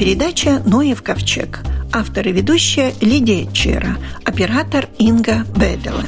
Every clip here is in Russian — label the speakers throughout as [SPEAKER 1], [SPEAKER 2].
[SPEAKER 1] передача «Ноев ковчег». Автор и ведущая Лидия Чера, оператор Инга Бедела.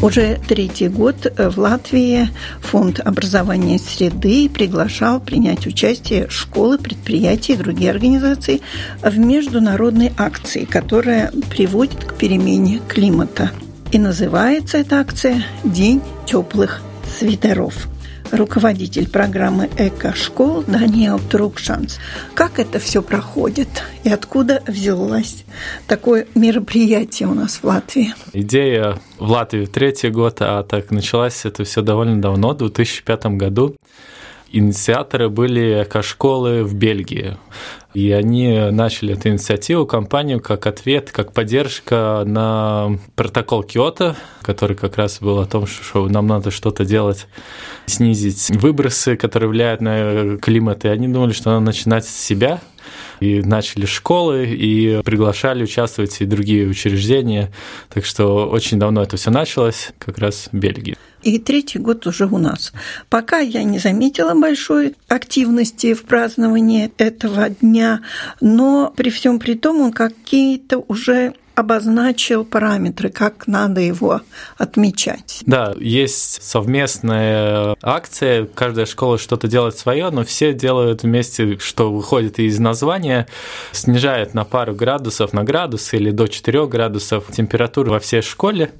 [SPEAKER 1] Уже третий год в Латвии Фонд образования среды приглашал принять участие школы, предприятия и другие организации в международной акции, которая приводит к перемене климата. И называется эта акция «День теплых свитеров» руководитель программы «Эко-школ» Даниэл Трукшанс. Как это все проходит и откуда взялось такое мероприятие у нас в Латвии?
[SPEAKER 2] Идея в Латвии третий год, а так началось это все довольно давно, в 2005 году. Инициаторы были эко-школы в Бельгии. И они начали эту инициативу, кампанию, как ответ, как поддержка на протокол Киото, который как раз был о том, что нам надо что-то делать, снизить выбросы, которые влияют на климат. И они думали, что надо начинать с себя, и начали школы, и приглашали участвовать и другие учреждения. Так что очень давно это все началось, как раз в Бельгии.
[SPEAKER 1] И третий год уже у нас. Пока я не заметила большой активности в праздновании этого дня, но при всем при том он какие-то уже обозначил параметры, как надо его отмечать.
[SPEAKER 2] Да, есть совместная акция, каждая школа что-то делает свое, но все делают вместе, что выходит из названия, снижает на пару градусов на градус или до 4 градусов температуру во всей школе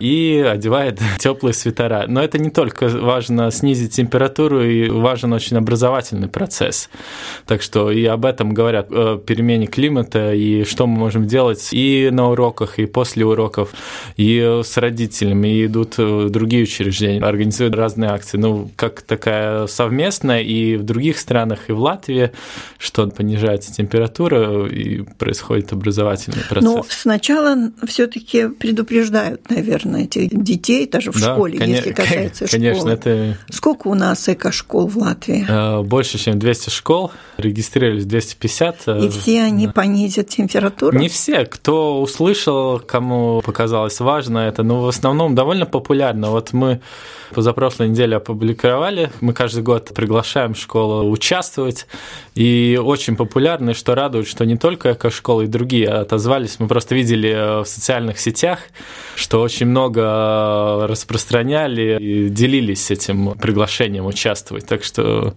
[SPEAKER 2] и одевает теплые свитера. Но это не только важно снизить температуру, и важен очень образовательный процесс. Так что и об этом говорят, о перемене климата, и что мы можем делать и на уроках, и после уроков, и с родителями, и идут другие учреждения, организуют разные акции. Ну, как такая совместная, и в других странах, и в Латвии, что понижается температура, и происходит образовательный процесс.
[SPEAKER 1] Но сначала все-таки предупреждают, наверное, на этих детей, даже в да, школе, конечно, если касается
[SPEAKER 2] конечно,
[SPEAKER 1] школы.
[SPEAKER 2] Это...
[SPEAKER 1] Сколько у нас эко-школ в Латвии?
[SPEAKER 2] Э, больше, чем 200 школ, регистрировались 250.
[SPEAKER 1] Э, И все они да. понизят температуру?
[SPEAKER 2] Не все. Кто услышал, кому показалось важно это, но в основном довольно популярно. Вот мы позапрошлой неделе опубликовали, мы каждый год приглашаем школу участвовать, и очень популярны, что радует, что не только эко-школы и другие отозвались, мы просто видели э, в социальных сетях, что очень много много распространяли и делились этим приглашением участвовать. Так что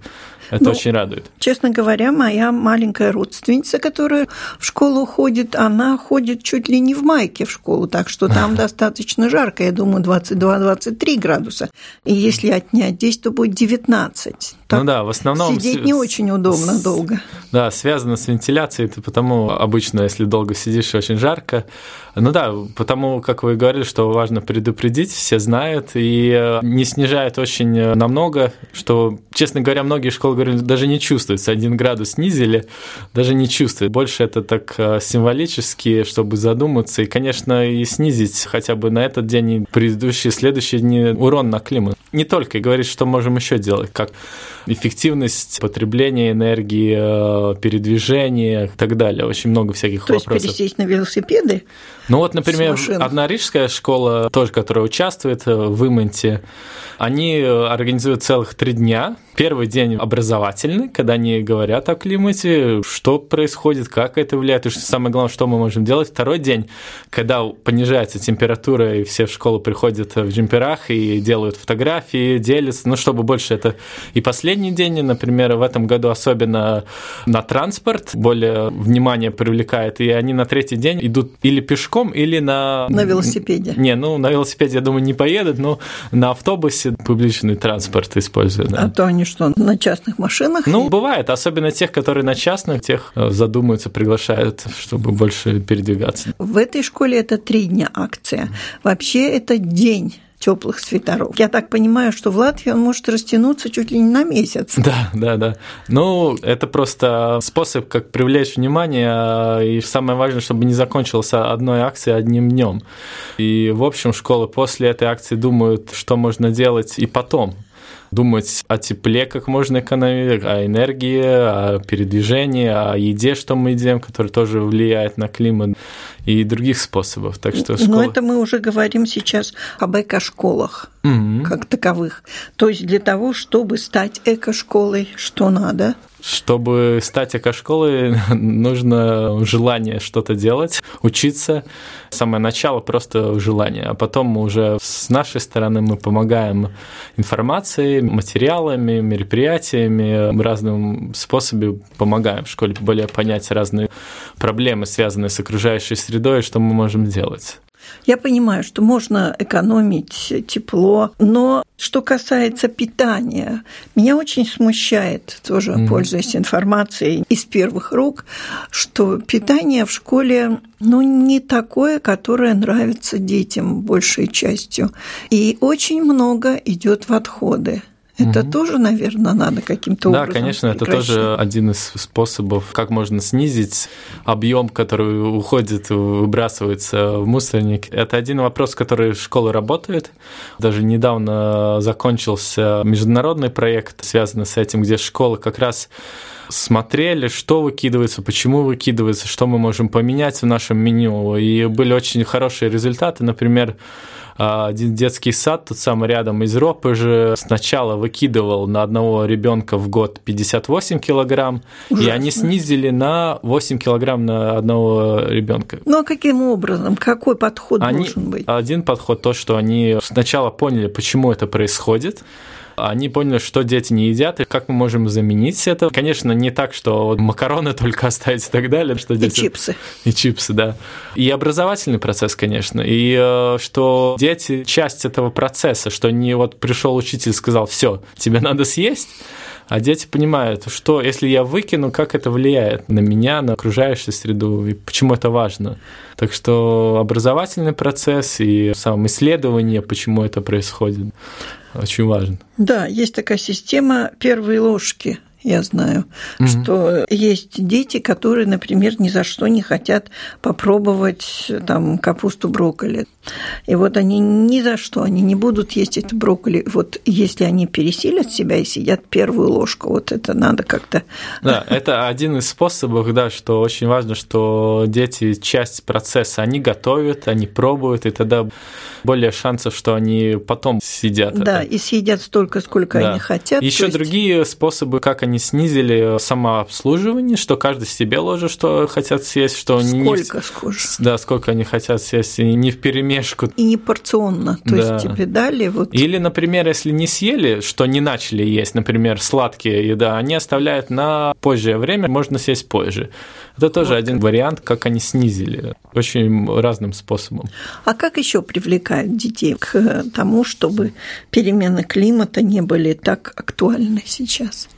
[SPEAKER 2] это ну, очень радует.
[SPEAKER 1] Честно говоря, моя маленькая родственница, которая в школу ходит, она ходит чуть ли не в майке в школу, так что там достаточно жарко, я думаю, 22-23 градуса. И если отнять здесь, то будет 19.
[SPEAKER 2] Так ну да, в основном...
[SPEAKER 1] Сидеть не очень удобно долго.
[SPEAKER 2] Да, связано с вентиляцией, это потому обычно, если долго сидишь, очень жарко. Ну да, потому, как вы говорили, что важно предупредить, все знают, и э, не снижает очень э, намного, что, честно говоря, многие школы говорили, даже не чувствуется, один градус снизили, даже не чувствует. Больше это так э, символически, чтобы задуматься, и, конечно, и снизить хотя бы на этот день и предыдущие, следующие дни урон на климат. Не только, и говорить, что можем еще делать, как эффективность потребления энергии, передвижения и так далее. Очень много всяких
[SPEAKER 1] То
[SPEAKER 2] вопросов.
[SPEAKER 1] То есть пересесть на велосипеды?
[SPEAKER 2] Ну вот, например, одна рижская школа, тоже, которая участвует в Имонте, они организуют целых три дня Первый день образовательный, когда они говорят о климате, что происходит, как это влияет, и что самое главное, что мы можем делать. Второй день, когда понижается температура, и все в школу приходят в джемперах и делают фотографии, делятся, ну, чтобы больше это... И последний день, например, в этом году особенно на транспорт более внимание привлекает, и они на третий день идут или пешком, или на...
[SPEAKER 1] На велосипеде.
[SPEAKER 2] Не, ну, на велосипеде, я думаю, не поедут, но на автобусе публичный транспорт используют. Да.
[SPEAKER 1] А то они что, на частных машинах?
[SPEAKER 2] Ну, бывает, особенно тех, которые на частных, тех э, задумаются, приглашают, чтобы больше передвигаться.
[SPEAKER 1] В этой школе это три дня акция. Вообще это день теплых свитеров. Я так понимаю, что в Латвии он может растянуться чуть ли не на месяц.
[SPEAKER 2] Да, да, да. Ну, это просто способ, как привлечь внимание, а, и самое важное, чтобы не закончилась одной акцией одним днем. И, в общем, школы после этой акции думают, что можно делать и потом думать о тепле, как можно экономить, о энергии, о передвижении, о еде, что мы едим, которая тоже влияет на климат. и других способов. Так что
[SPEAKER 1] школа... Но это мы уже говорим сейчас об эко-школах mm-hmm. как таковых. То есть для того, чтобы стать эко-школой, что надо?
[SPEAKER 2] Чтобы стать эко-школой, нужно желание что-то делать, учиться. Самое начало просто желание, а потом мы уже с нашей стороны мы помогаем информацией, материалами, мероприятиями, разным способами помогаем в школе более понять разные проблемы, связанные с окружающей средой, что мы можем делать.
[SPEAKER 1] Я понимаю, что можно экономить тепло, но что касается питания, меня очень смущает, тоже mm-hmm. пользуясь информацией из первых рук, что питание в школе ну, не такое, которое нравится детям большей частью. И очень много идет в отходы. Это угу. тоже, наверное, надо каким-то
[SPEAKER 2] да,
[SPEAKER 1] образом.
[SPEAKER 2] Да, конечно, это тоже один из способов, как можно снизить объем, который уходит, выбрасывается в мусорник. Это один вопрос, который школа работает. Даже недавно закончился международный проект, связанный с этим, где школы как раз смотрели, что выкидывается, почему выкидывается, что мы можем поменять в нашем меню. И были очень хорошие результаты. Например, один детский сад, тут самый рядом из Ропы же, сначала выкидывал на одного ребенка в год 58 килограмм, Ужасно. и они снизили на 8 килограмм на одного ребенка.
[SPEAKER 1] Ну а каким образом? Какой подход они, должен быть?
[SPEAKER 2] Один подход то, что они сначала поняли, почему это происходит, они поняли, что дети не едят, и как мы можем заменить это. Конечно, не так, что макароны только оставить и так далее. Что дети...
[SPEAKER 1] И чипсы.
[SPEAKER 2] И чипсы, да. И образовательный процесс, конечно. И э, что дети часть этого процесса, что не вот пришел учитель и сказал, все, тебе надо съесть, а дети понимают, что если я выкину, как это влияет на меня, на окружающую среду, и почему это важно. Так что образовательный процесс и сам исследование, почему это происходит, очень важен.
[SPEAKER 1] Да, есть такая система первой ложки – я знаю, угу. что есть дети, которые, например, ни за что не хотят попробовать там капусту брокколи. И вот они ни за что, они не будут есть эту брокколи. Вот если они пересилят себя и сидят первую ложку, вот это надо как-то...
[SPEAKER 2] Да, это один из способов, да, что очень важно, что дети часть процесса, они готовят, они пробуют, и тогда более шансов, что они потом съедят.
[SPEAKER 1] Да, это. и съедят столько, сколько да. они хотят.
[SPEAKER 2] Еще есть... другие способы, как они снизили самообслуживание, что каждый себе ложит, что хотят съесть, что
[SPEAKER 1] сколько
[SPEAKER 2] не...
[SPEAKER 1] сколько?
[SPEAKER 2] Да, сколько они хотят съесть, и не в перемешку.
[SPEAKER 1] И не порционно, то да. есть тебе дали вот...
[SPEAKER 2] Или, например, если не съели, что не начали есть, например, сладкие еда, они оставляют на позже время, можно съесть позже. Это тоже вот. один вариант, как они снизили, очень разным способом.
[SPEAKER 1] А как еще привлекают детей к тому, чтобы перемены климата не были так актуальны сейчас?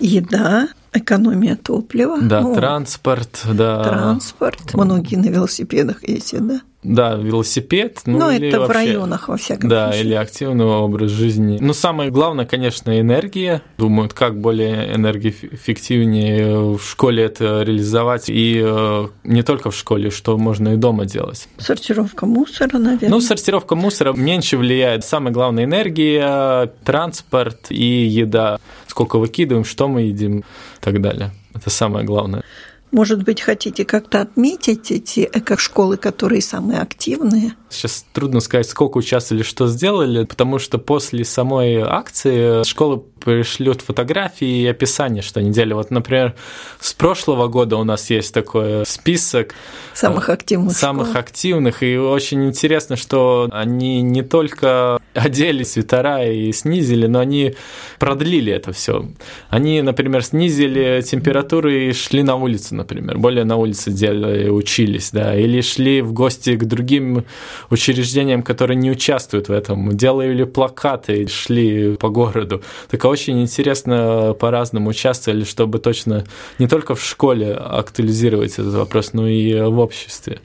[SPEAKER 1] Еда, экономия топлива.
[SPEAKER 2] Да, ну, транспорт, да.
[SPEAKER 1] Транспорт. Многие на велосипедах ездят, да?
[SPEAKER 2] Да, велосипед. Ну,
[SPEAKER 1] ну это вообще, в районах, во всяком
[SPEAKER 2] да, случае. Да, или активный образ жизни. Ну, самое главное, конечно, энергия. Думают, как более энергоэффективнее в школе это реализовать. И э, не только в школе, что можно и дома делать.
[SPEAKER 1] Сортировка мусора, наверное.
[SPEAKER 2] Ну, сортировка мусора меньше влияет. Самое главное – энергия, транспорт и еда. Сколько выкидываем, что мы едим и так далее. Это самое главное.
[SPEAKER 1] Может быть, хотите как-то отметить эти эко-школы, которые самые активные?
[SPEAKER 2] Сейчас трудно сказать, сколько участвовали, что сделали, потому что после самой акции школы пришлют фотографии и описание, что они делали. Вот, например, с прошлого года у нас есть такой список
[SPEAKER 1] самых активных,
[SPEAKER 2] самых школ. активных, и очень интересно, что они не только одели свитера и снизили, но они продлили это все. Они, например, снизили температуры и шли на улицу, например, более на улице делали, учились, да, или шли в гости к другим учреждениям, которые не участвуют в этом, делали плакаты, шли по городу. Так очень интересно по-разному участвовали, чтобы точно не только в школе актуализировать этот вопрос, но и в обществе,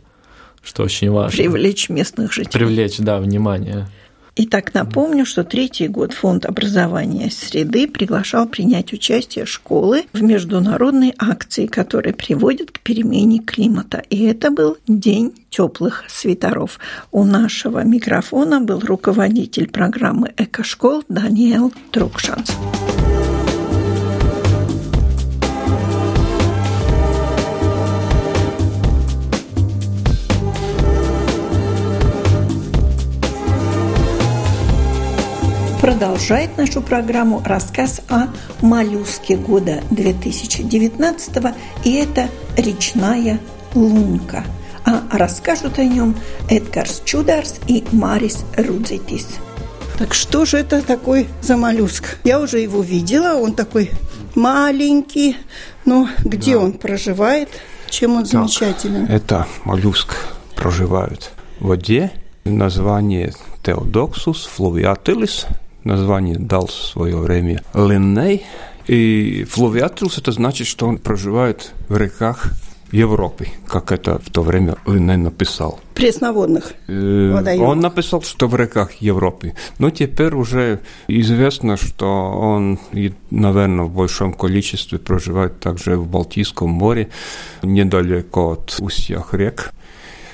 [SPEAKER 2] что очень важно.
[SPEAKER 1] Привлечь местных жителей.
[SPEAKER 2] Привлечь, да, внимание.
[SPEAKER 1] Итак, напомню, что третий год Фонд образования среды приглашал принять участие школы в международной акции, которая приводит к перемене климата. И это был День теплых свитеров. У нашего микрофона был руководитель программы «Экошкол» Даниэл Трукшанс. Продолжает нашу программу рассказ о моллюске года 2019 и это «Речная лунка». А расскажут о нем Эдгарс Чударс и Марис Рудзитис. Так что же это такой за моллюск? Я уже его видела, он такой маленький. Но где да. он проживает? Чем он так, замечателен?
[SPEAKER 3] Это моллюск проживает в воде. Название Теодоксус флувиатилис. Название дал в свое время Линней. И флувиатилус это значит, что он проживает в реках Европы, как это в то время Линней написал.
[SPEAKER 1] Пресноводных
[SPEAKER 3] э. Он написал, что в реках Европы. Но теперь уже известно, что он, наверное, в большом количестве проживает также в Балтийском море, недалеко от устья рек.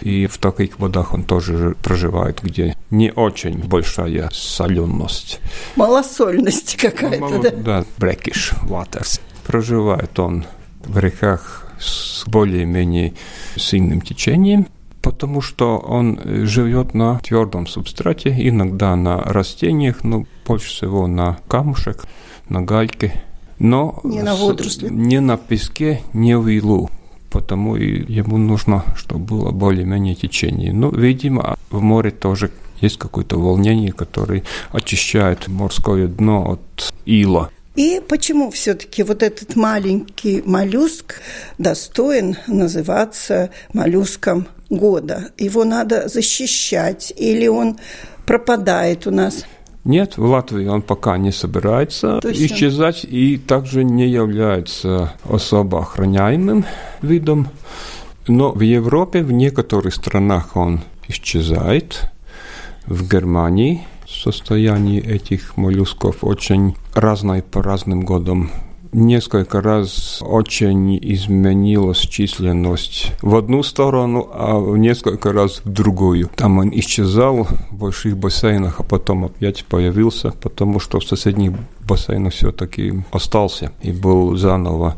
[SPEAKER 3] И в таких водах он тоже проживает, где не очень большая соленость.
[SPEAKER 1] Малосольность какая-то, Мало, да?
[SPEAKER 3] Да, brackish waters. Проживает он в реках с более-менее сильным течением, потому что он живет на твердом субстрате, иногда на растениях, но больше всего на камушек, на гальке. Но
[SPEAKER 1] не на водоросли.
[SPEAKER 3] Не на песке, не в илу. Потому и ему нужно, чтобы было более-менее течение. Ну, видимо, в море тоже есть какое-то волнение, которое очищает морское дно от ила.
[SPEAKER 1] И почему все-таки вот этот маленький моллюск достоин называться моллюском года? Его надо защищать или он пропадает у нас?
[SPEAKER 3] Нет, в Латвии он пока не собирается Точно. исчезать и также не является особо охраняемым видом. Но в Европе, в некоторых странах он исчезает. В Германии – состояние этих моллюсков очень разное по разным годам. Несколько раз очень изменилась численность в одну сторону, а несколько раз в другую. Там он исчезал в больших бассейнах, а потом опять появился, потому что в соседних бассейнах все-таки остался и был заново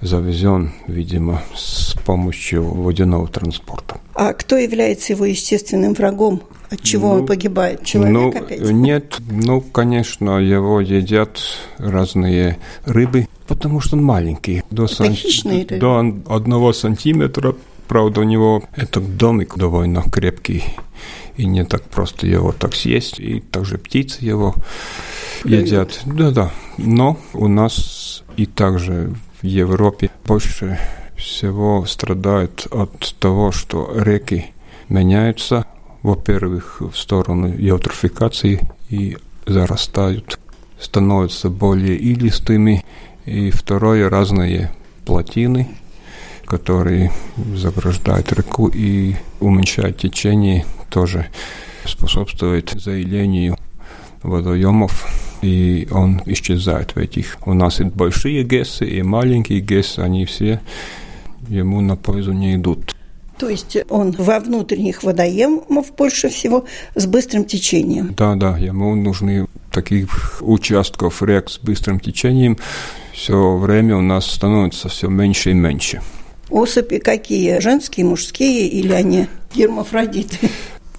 [SPEAKER 3] завезен, видимо, с помощью водяного транспорта.
[SPEAKER 1] А кто является его естественным врагом? От чего ну, он погибает? Человек
[SPEAKER 3] ну,
[SPEAKER 1] опять?
[SPEAKER 3] Нет, ну, конечно, его едят разные рыбы, потому что он маленький.
[SPEAKER 1] До, сан... хищные
[SPEAKER 3] рыбы. до одного сантиметра. Правда, у него этот домик довольно крепкий, и не так просто его так съесть, и также птицы его едят. Да-да, но у нас и также в Европе больше всего страдают от того, что реки меняются, во-первых, в сторону еутрофикации и зарастают, становятся более илистыми, и второе, разные плотины, которые заграждают реку и уменьшают течение, тоже способствует заилению водоемов, и он исчезает в этих. У нас и большие ГЭСы, и маленькие ГЭСы, они все ему на пользу не идут.
[SPEAKER 1] То есть он во внутренних водоемов больше всего с быстрым течением.
[SPEAKER 3] Да, да, ему нужны таких участков рек с быстрым течением. Все время у нас становится все меньше и меньше.
[SPEAKER 1] Особи какие? Женские, мужские или они гермафродиты?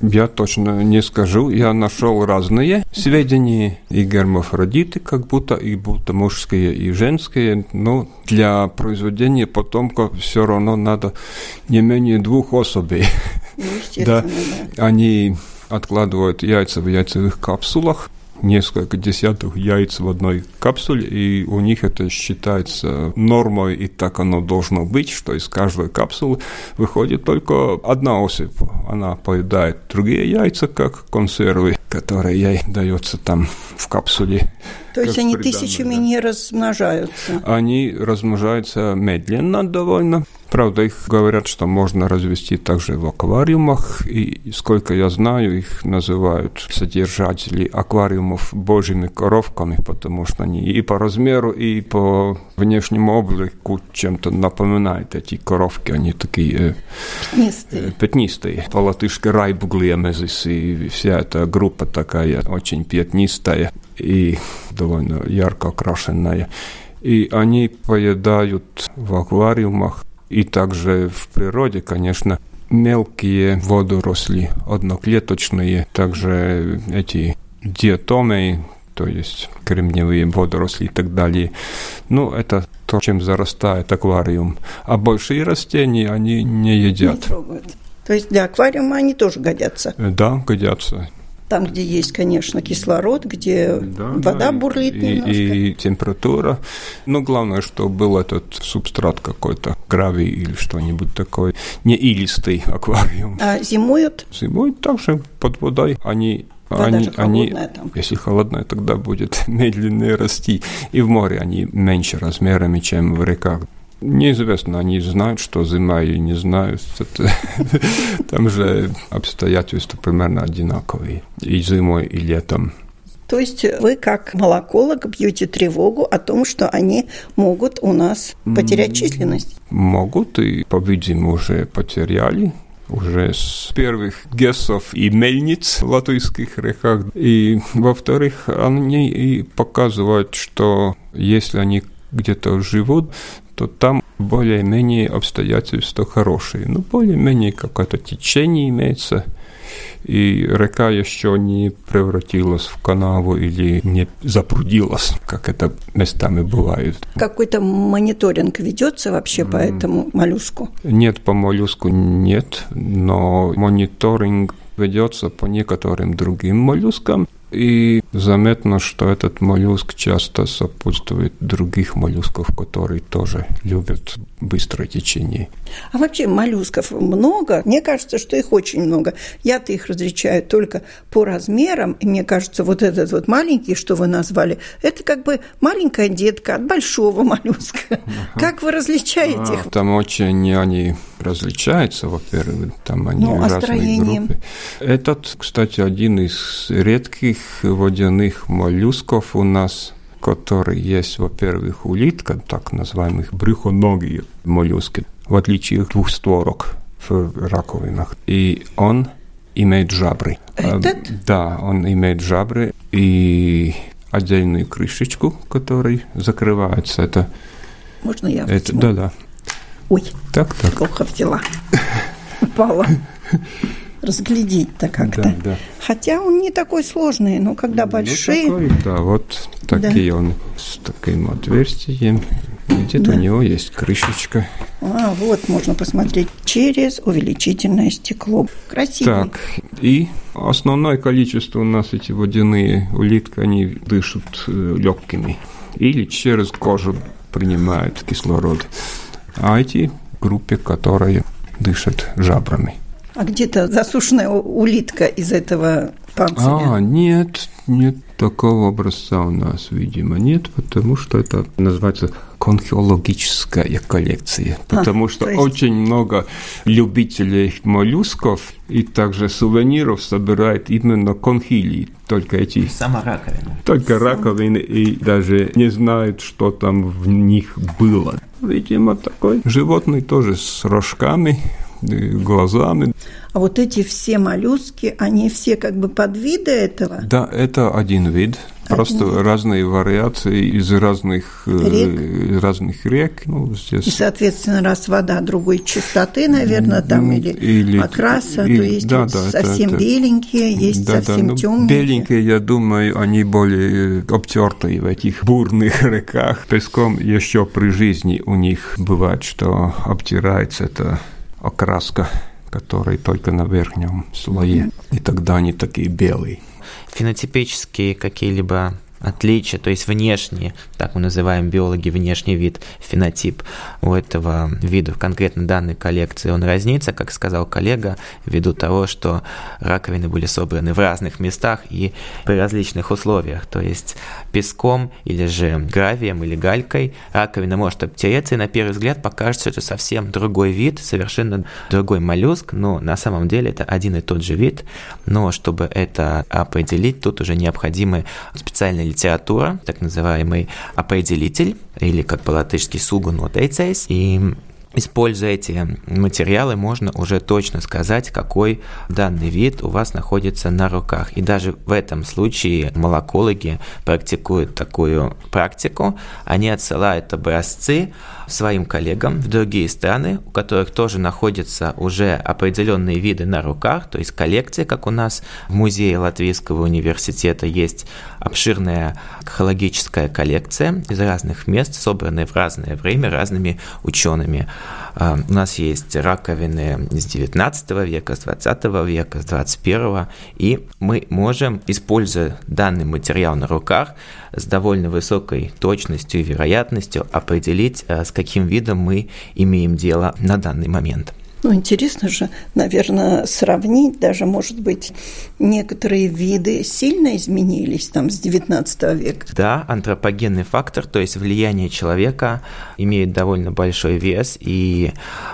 [SPEAKER 3] Я точно не скажу. Я нашел разные сведения и гермафродиты, как будто и будто мужские и женские. Но для произведения потомка все равно надо не менее двух особей.
[SPEAKER 1] Ну, да.
[SPEAKER 3] да. Они откладывают яйца в яйцевых капсулах несколько десятков яиц в одной капсуле, и у них это считается нормой, и так оно должно быть, что из каждой капсулы выходит только одна особь. Она поедает другие яйца, как консервы, которые ей дается там в капсуле.
[SPEAKER 1] То есть они тысячами да. не размножаются?
[SPEAKER 3] Они размножаются медленно довольно. Правда, их говорят, что можно развести также в аквариумах, и сколько я знаю, их называют содержатели аквариумов божьими коровками, потому что они и по размеру, и по внешнему облику чем-то напоминают эти коровки, они такие
[SPEAKER 1] пятнистые,
[SPEAKER 3] э, пятнистые. по-латышски райбуглиемезис, и вся эта группа такая очень пятнистая и довольно ярко окрашенная. И они поедают в аквариумах и также в природе, конечно, мелкие водоросли, одноклеточные, также эти диатомы, то есть кремниевые водоросли и так далее. Ну, это то, чем зарастает аквариум. А большие растения они не едят. Не трогают.
[SPEAKER 1] То есть для аквариума они тоже годятся?
[SPEAKER 3] Да, годятся
[SPEAKER 1] там, где есть, конечно, кислород, где да, вода да, бурлит
[SPEAKER 3] и, немножко. И температура. Но главное, что был этот субстрат какой-то, гравий или что-нибудь такое, не илистый аквариум.
[SPEAKER 1] А зимуют?
[SPEAKER 3] Зимуют также под водой. Они
[SPEAKER 1] да, они, они, там.
[SPEAKER 3] если холодная, тогда будет медленнее расти. И в море они меньше размерами, чем в реках. Неизвестно, они знают, что зима или не знают. Это, там же обстоятельства примерно одинаковые. И зимой, и летом.
[SPEAKER 1] То есть вы, как молоколог, бьете тревогу о том, что они могут у нас потерять численность?
[SPEAKER 3] Могут, и, по-видимому, уже потеряли уже с первых гесов и мельниц в латвийских реках. И, во-вторых, они и показывают, что если они где-то живут, то там более-менее обстоятельства хорошие. Ну, более-менее какое-то течение имеется, и река еще не превратилась в канаву или не запрудилась, как это местами бывает.
[SPEAKER 1] Какой-то мониторинг ведется вообще по этому моллюску?
[SPEAKER 3] Нет, по моллюску нет, но мониторинг ведется по некоторым другим моллюскам. И заметно, что этот моллюск часто сопутствует других моллюсков, которые тоже любят быстрое течение.
[SPEAKER 1] А вообще моллюсков много? Мне кажется, что их очень много. Я-то их различаю только по размерам. И мне кажется, вот этот вот маленький, что вы назвали, это как бы маленькая детка от большого моллюска. Ага. Как вы различаете а, их?
[SPEAKER 3] Там очень они различаются, во-первых, там они ну, разные группы. Этот, кстати, один из редких водяных моллюсков у нас, который есть, во-первых, улитка, так называемых брюхоногие моллюски, в отличие от двух створок в раковинах. И он имеет жабры.
[SPEAKER 1] Этот?
[SPEAKER 3] Да, он имеет жабры и отдельную крышечку, которой закрывается. Это,
[SPEAKER 1] Можно я
[SPEAKER 3] это, Да, да.
[SPEAKER 1] Ой,
[SPEAKER 3] так, так.
[SPEAKER 1] плохо взяла. Упала разглядеть-то как-то. Да, да. Хотя он не такой сложный, но когда ну, большие... Такой,
[SPEAKER 3] да, вот такие да. он с таким отверстием. Где-то да. у него есть крышечка.
[SPEAKER 1] А, вот можно посмотреть через увеличительное стекло. Красиво.
[SPEAKER 3] Так, и основное количество у нас эти водяные улитки, они дышат э, легкими или через кожу принимают кислород. А эти группы, которые дышат жабрами.
[SPEAKER 1] А где-то засушенная улитка из этого панциря?
[SPEAKER 3] А, нет, нет такого образца у нас, видимо, нет, потому что это называется конхиологическая коллекция, а, потому а, что есть... очень много любителей моллюсков и также сувениров собирает именно конхилии, только эти...
[SPEAKER 4] Сама раковина.
[SPEAKER 3] Только Сам... раковины и даже не знают, что там в них было. Видимо, такой животный тоже с рожками, глазами.
[SPEAKER 1] А вот эти все моллюски, они все как бы подвиды этого?
[SPEAKER 3] Да, это один вид. Один просто вид. разные вариации из разных э, рек. разных рек. Ну,
[SPEAKER 1] здесь... И, соответственно, раз вода другой чистоты, наверное, там ну, или, или окраса, или, то есть да, вот да, совсем это, беленькие, есть да, совсем да, ну.
[SPEAKER 3] Беленькие, я думаю, они более обтертые в этих бурных реках. Песком еще при жизни у них бывает, что обтирается это окраска, которая только на верхнем слое, и тогда они такие белые.
[SPEAKER 4] Фенотипические какие-либо отличия, то есть внешние, так мы называем биологи внешний вид, фенотип у этого вида, конкретно данной коллекции, он разнится, как сказал коллега, ввиду того, что раковины были собраны в разных местах и при различных условиях, то есть песком или же гравием или галькой раковина может обтереться, и на первый взгляд покажется, что это совсем другой вид, совершенно другой моллюск, но на самом деле это один и тот же вид, но чтобы это определить, тут уже необходимы специальные литература, так называемый определитель, или как по-латышски сугу нотейцейс, и Используя эти материалы, можно уже точно сказать, какой данный вид у вас находится на руках. И даже в этом случае молокологи практикуют такую практику. Они отсылают образцы своим коллегам в другие страны, у которых тоже находятся уже определенные виды на руках, то есть коллекция, как у нас в музее Латвийского университета есть обширная археологическая коллекция из разных мест, собранная в разное время разными учеными. А, у нас есть раковины с 19 века, с 20 века, с 21, и мы можем, используя данный материал на руках, с довольно высокой точностью и вероятностью определить, а, с каким видом мы имеем дело на данный момент.
[SPEAKER 1] Ну, интересно же, наверное, сравнить даже, может быть, некоторые виды сильно изменились там с XIX века.
[SPEAKER 4] Да, антропогенный фактор, то есть влияние человека имеет довольно большой вес, и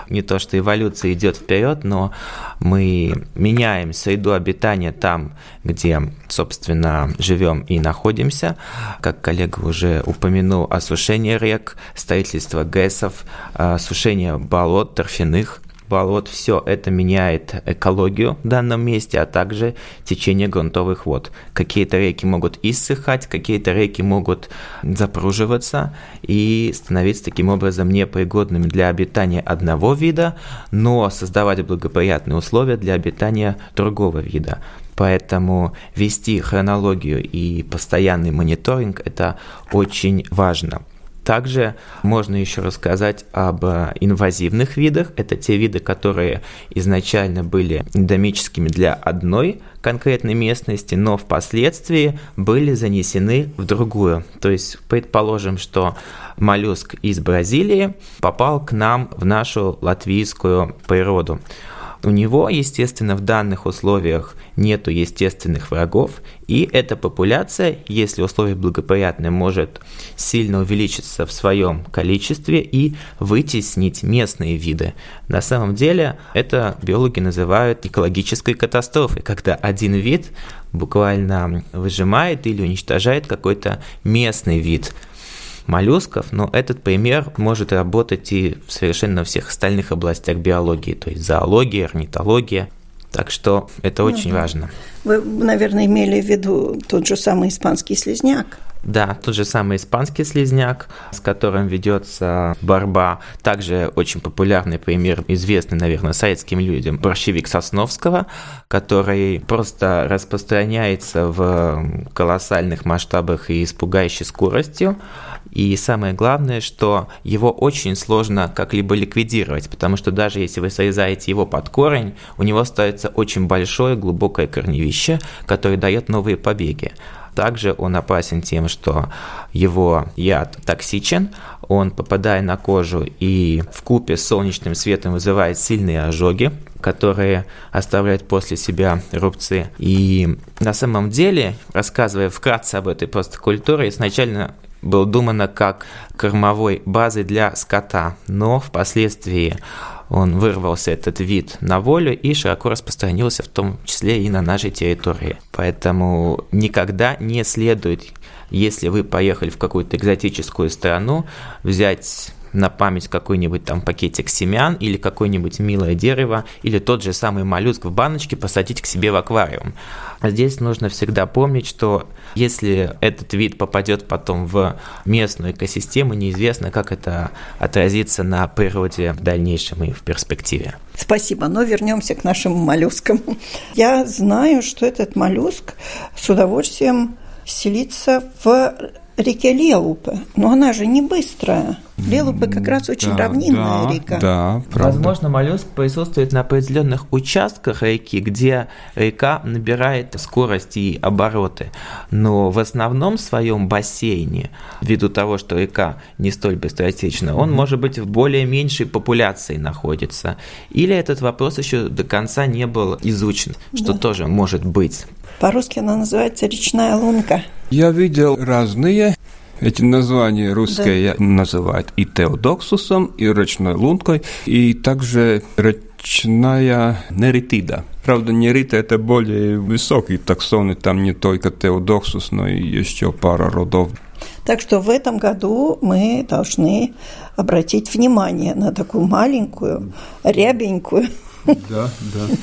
[SPEAKER 4] не то, что эволюция идет вперед, но мы меняем среду обитания там, где, собственно, живем и находимся. Как коллега уже упомянул, осушение рек, строительство ГЭСов, осушение болот, торфяных болот, все это меняет экологию в данном месте, а также течение грунтовых вод. Какие-то реки могут иссыхать, какие-то реки могут запруживаться и становиться таким образом непригодными для обитания одного вида, но создавать благоприятные условия для обитания другого вида. Поэтому вести хронологию и постоянный мониторинг – это очень важно. Также можно еще рассказать об э, инвазивных видах. Это те виды, которые изначально были эндемическими для одной конкретной местности, но впоследствии были занесены в другую. То есть предположим, что моллюск из Бразилии попал к нам в нашу латвийскую природу. У него, естественно, в данных условиях нету естественных врагов, и эта популяция, если условия благоприятные, может сильно увеличиться в своем количестве и вытеснить местные виды. На самом деле это биологи называют экологической катастрофой, когда один вид буквально выжимает или уничтожает какой-то местный вид моллюсков, но этот пример может работать и в совершенно всех остальных областях биологии, то есть зоология, орнитология. Так что это ну, очень важно.
[SPEAKER 1] Вы, наверное, имели в виду тот же самый испанский слезняк.
[SPEAKER 4] Да, тот же самый испанский слезняк, с которым ведется борьба. Также очень популярный пример, известный, наверное, советским людям, борщевик Сосновского, который просто распространяется в колоссальных масштабах и с пугающей скоростью. И самое главное, что его очень сложно как-либо ликвидировать, потому что даже если вы срезаете его под корень, у него остается очень большое глубокое корневище, которое дает новые побеги. Также он опасен тем, что его яд токсичен, он, попадая на кожу и в купе с солнечным светом вызывает сильные ожоги, которые оставляют после себя рубцы. И на самом деле, рассказывая вкратце об этой просто культуре, изначально был думано как кормовой базой для скота, но впоследствии он вырвался, этот вид, на волю и широко распространился в том числе и на нашей территории. Поэтому никогда не следует, если вы поехали в какую-то экзотическую страну, взять на память какой-нибудь там пакетик семян или какое-нибудь милое дерево или тот же самый моллюск в баночке посадить к себе в аквариум. Здесь нужно всегда помнить, что если этот вид попадет потом в местную экосистему, неизвестно, как это отразится на природе в дальнейшем и в перспективе.
[SPEAKER 1] Спасибо, но вернемся к нашим моллюскам. Я знаю, что этот моллюск с удовольствием селится в реке Лелупе, но она же не быстрая. Лелупе как раз очень да, равнинная
[SPEAKER 3] да,
[SPEAKER 1] река.
[SPEAKER 3] Да, правда.
[SPEAKER 4] Возможно, моллюск присутствует на определенных участках реки, где река набирает скорость и обороты. Но в основном своем бассейне, ввиду того, что река не столь быстротечна, он, может быть, в более меньшей популяции находится. Или этот вопрос еще до конца не был изучен, что да. тоже может быть.
[SPEAKER 1] По-русски она называется речная лунка.
[SPEAKER 3] Я видел разные эти названия русские да. называют и теодоксусом, и речной лункой, и также речная неритида. Правда, нерита – это более высокий таксон, и там не только теодоксус, но и еще пара родов.
[SPEAKER 1] Так что в этом году мы должны обратить внимание на такую маленькую, рябенькую
[SPEAKER 3] да, да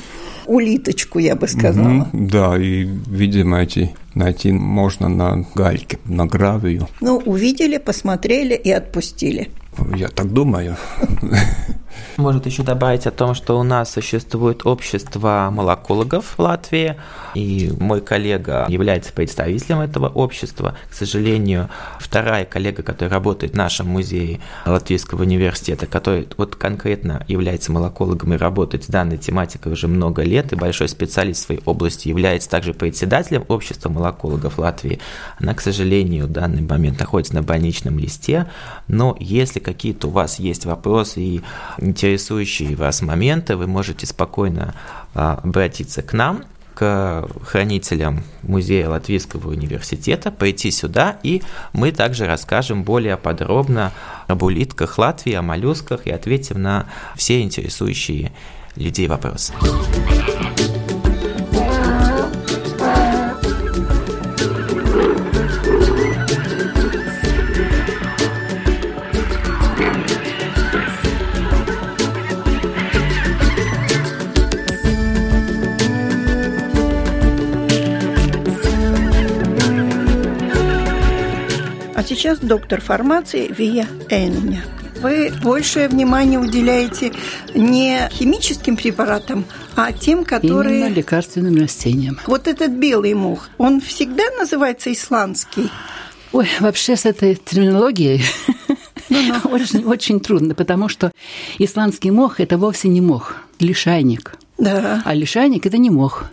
[SPEAKER 1] улиточку, я бы сказала.
[SPEAKER 3] Угу, да, и, видимо, эти найти можно на гальке, на гравию.
[SPEAKER 1] Ну, увидели, посмотрели и отпустили.
[SPEAKER 3] Я так думаю.
[SPEAKER 4] Может еще добавить о том, что у нас существует общество молокологов в Латвии, и мой коллега является представителем этого общества. К сожалению, вторая коллега, которая работает в нашем музее Латвийского университета, который вот конкретно является молокологом и работает с данной тематикой уже много лет, и большой специалист в своей области, является также председателем общества молокологов Латвии. Она, к сожалению, в данный момент находится на больничном листе, но если какие-то у вас есть вопросы и интересующие вас моменты, вы можете спокойно а, обратиться к нам, к хранителям Музея Латвийского университета, пойти сюда, и мы также расскажем более подробно об улитках Латвии, о моллюсках и ответим на все интересующие людей вопросы.
[SPEAKER 1] Сейчас доктор фармации Вия Эйненя. Вы большее внимание уделяете не химическим препаратам, а тем, которые...
[SPEAKER 5] Именно лекарственным растениям.
[SPEAKER 1] Вот этот белый мух, он всегда называется исландский?
[SPEAKER 5] Ой, вообще с этой терминологией ну, очень, очень трудно, потому что исландский мох – это вовсе не мох, лишайник.
[SPEAKER 1] Да.
[SPEAKER 5] А лишайник – это не мох.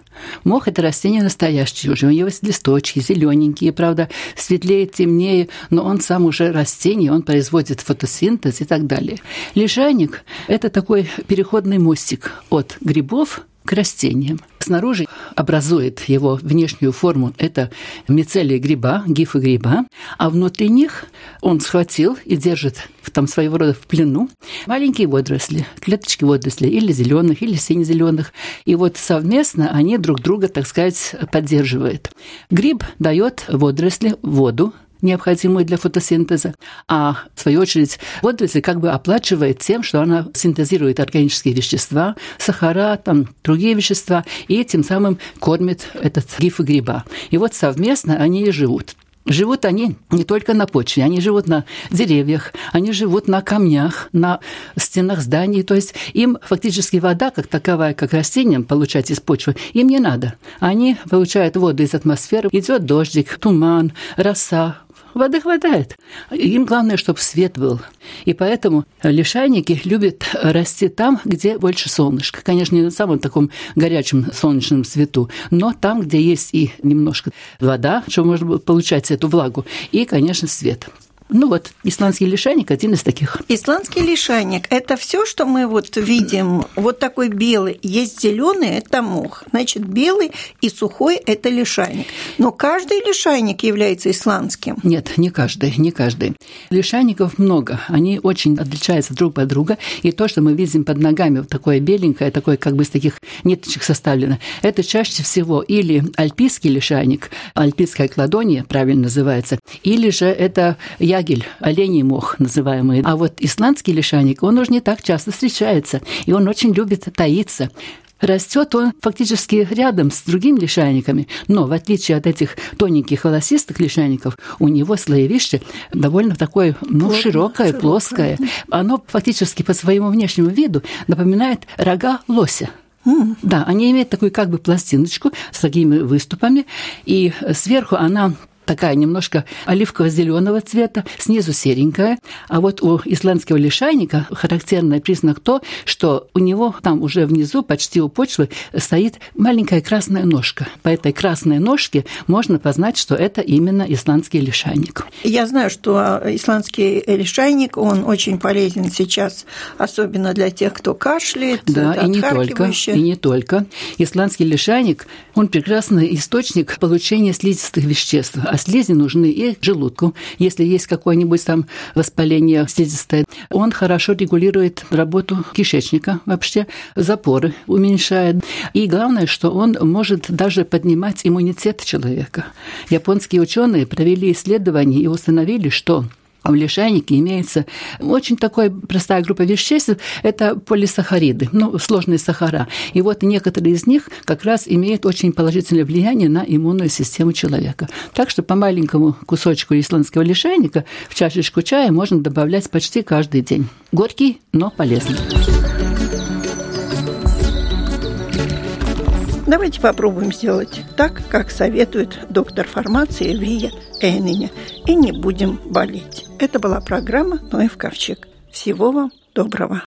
[SPEAKER 5] Мох – это растение настоящее уже. У него есть листочки зелененькие, правда, светлее, темнее, но он сам уже растение, он производит фотосинтез и так далее. Лишайник – это такой переходный мостик от грибов к растениям. Снаружи образует его внешнюю форму это мицелия гриба, гифы гриба, а внутри них он схватил и держит там своего рода в плену маленькие водоросли, клеточки водорослей или зеленых, или сине-зеленых. И вот совместно они друг друга, так сказать, поддерживают. Гриб дает водоросли воду, необходимую для фотосинтеза, а в свою очередь водоросль как бы оплачивает тем, что она синтезирует органические вещества, сахара, там, другие вещества, и тем самым кормит этот гиф и гриба. И вот совместно они и живут. Живут они не только на почве, они живут на деревьях, они живут на камнях, на стенах зданий. То есть им фактически вода, как таковая, как растениям получать из почвы, им не надо. Они получают воду из атмосферы, идет дождик, туман, роса, Воды хватает. Им главное, чтобы свет был. И поэтому лишайники любят расти там, где больше солнышка. Конечно, не на самом таком горячем солнечном свету, но там, где есть и немножко вода, чтобы можно получать эту влагу, и, конечно, свет. Ну вот, исландский лишайник один из таких.
[SPEAKER 1] Исландский лишайник – это все, что мы вот видим, вот такой белый. Есть зеленый – это мох. Значит, белый и сухой – это лишайник. Но каждый лишайник является исландским.
[SPEAKER 5] Нет, не каждый, не каждый. Лишайников много. Они очень отличаются друг от друга. И то, что мы видим под ногами, вот такое беленькое, такое как бы из таких ниточек составлено, это чаще всего или альпийский лишайник, альпийская кладонья, правильно называется, или же это я ягель, оленей мох называемый. А вот исландский лишайник, он уже не так часто встречается, и он очень любит таиться. Растет он фактически рядом с другими лишайниками, но в отличие от этих тоненьких волосистых лишайников, у него слоевище довольно такое, ну, Плотно, широкое, широкое, плоское. Оно фактически по своему внешнему виду напоминает рога лося. Mm. Да, они имеют такую как бы пластиночку с такими выступами, и сверху она такая немножко оливково-зеленого цвета, снизу серенькая. А вот у исландского лишайника характерный признак то, что у него там уже внизу, почти у почвы, стоит маленькая красная ножка. По этой красной ножке можно познать, что это именно исландский лишайник.
[SPEAKER 1] Я знаю, что исландский лишайник, он очень полезен сейчас, особенно для тех, кто кашляет,
[SPEAKER 5] да, и не только, и не только. Исландский лишайник, он прекрасный источник получения слизистых веществ, а слизи нужны и желудку. Если есть какое-нибудь там воспаление слизистое, он хорошо регулирует работу кишечника вообще, запоры уменьшает. И главное, что он может даже поднимать иммунитет человека. Японские ученые провели исследования и установили, что в лишайнике имеется очень такая простая группа веществ – это полисахариды, ну, сложные сахара. И вот некоторые из них как раз имеют очень положительное влияние на иммунную систему человека. Так что по маленькому кусочку исландского лишайника в чашечку чая можно добавлять почти каждый день. Горький, но полезный.
[SPEAKER 1] Давайте попробуем сделать так, как советует доктор фармации Вия Энине, и не будем болеть. Это была программа «Ноев ковчег». Всего вам доброго.